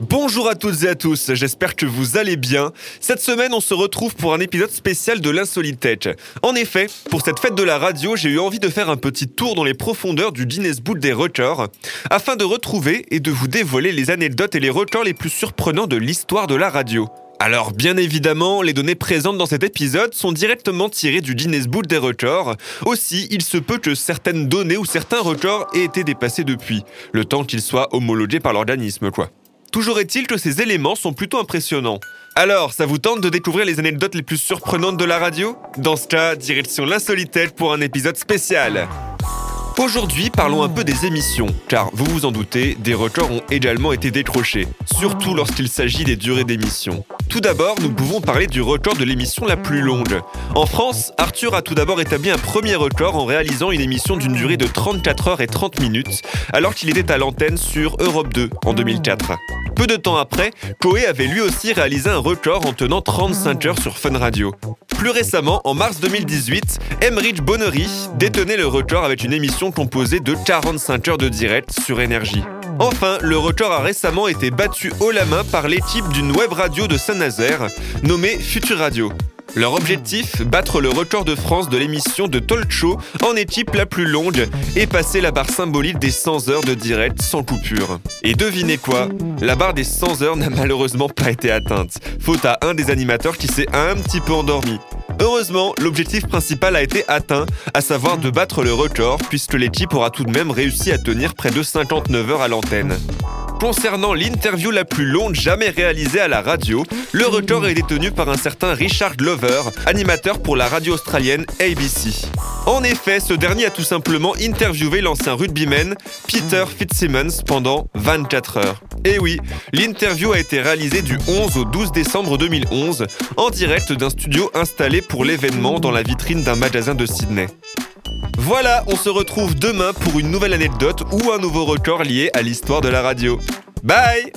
Bonjour à toutes et à tous, j'espère que vous allez bien. Cette semaine, on se retrouve pour un épisode spécial de l'Insolitech. En effet, pour cette fête de la radio, j'ai eu envie de faire un petit tour dans les profondeurs du Guinness Book des records, afin de retrouver et de vous dévoiler les anecdotes et les records les plus surprenants de l'histoire de la radio. Alors bien évidemment, les données présentes dans cet épisode sont directement tirées du Guinness Book des records. Aussi, il se peut que certaines données ou certains records aient été dépassés depuis, le temps qu'ils soient homologués par l'organisme quoi. Toujours est-il que ces éléments sont plutôt impressionnants. Alors, ça vous tente de découvrir les anecdotes les plus surprenantes de la radio? Dans ce cas, direction l'insolitaire pour un épisode spécial. Aujourd'hui, parlons un peu des émissions, car vous vous en doutez, des records ont également été décrochés, surtout lorsqu'il s'agit des durées d'émission. Tout d'abord, nous pouvons parler du record de l'émission la plus longue. En France, Arthur a tout d'abord établi un premier record en réalisant une émission d'une durée de 34 heures et 30 minutes, alors qu'il était à l'antenne sur Europe 2 en 2004. Peu de temps après, Koé avait lui aussi réalisé un record en tenant 35 heures sur Fun Radio. Plus récemment, en mars 2018, Emmerich Bonnery détenait le record avec une émission composée de 45 heures de direct sur énergie. Enfin, le record a récemment été battu haut la main par l'équipe d'une web radio de Saint-Nazaire, nommée Future Radio. Leur objectif, battre le record de France de l'émission de talk en équipe la plus longue et passer la barre symbolique des 100 heures de direct sans coupure. Et devinez quoi? La barre des 100 heures n'a malheureusement pas été atteinte, faute à un des animateurs qui s'est un petit peu endormi. Heureusement, l'objectif principal a été atteint, à savoir de battre le record, puisque l'équipe aura tout de même réussi à tenir près de 59 heures à l'antenne. Concernant l'interview la plus longue jamais réalisée à la radio, le record est détenu par un certain Richard Glover, animateur pour la radio australienne ABC. En effet, ce dernier a tout simplement interviewé l'ancien rugbyman Peter Fitzsimmons pendant 24 heures. Et oui, l'interview a été réalisée du 11 au 12 décembre 2011 en direct d'un studio installé pour l'événement dans la vitrine d'un magasin de Sydney. Voilà, on se retrouve demain pour une nouvelle anecdote ou un nouveau record lié à l'histoire de la radio. Bye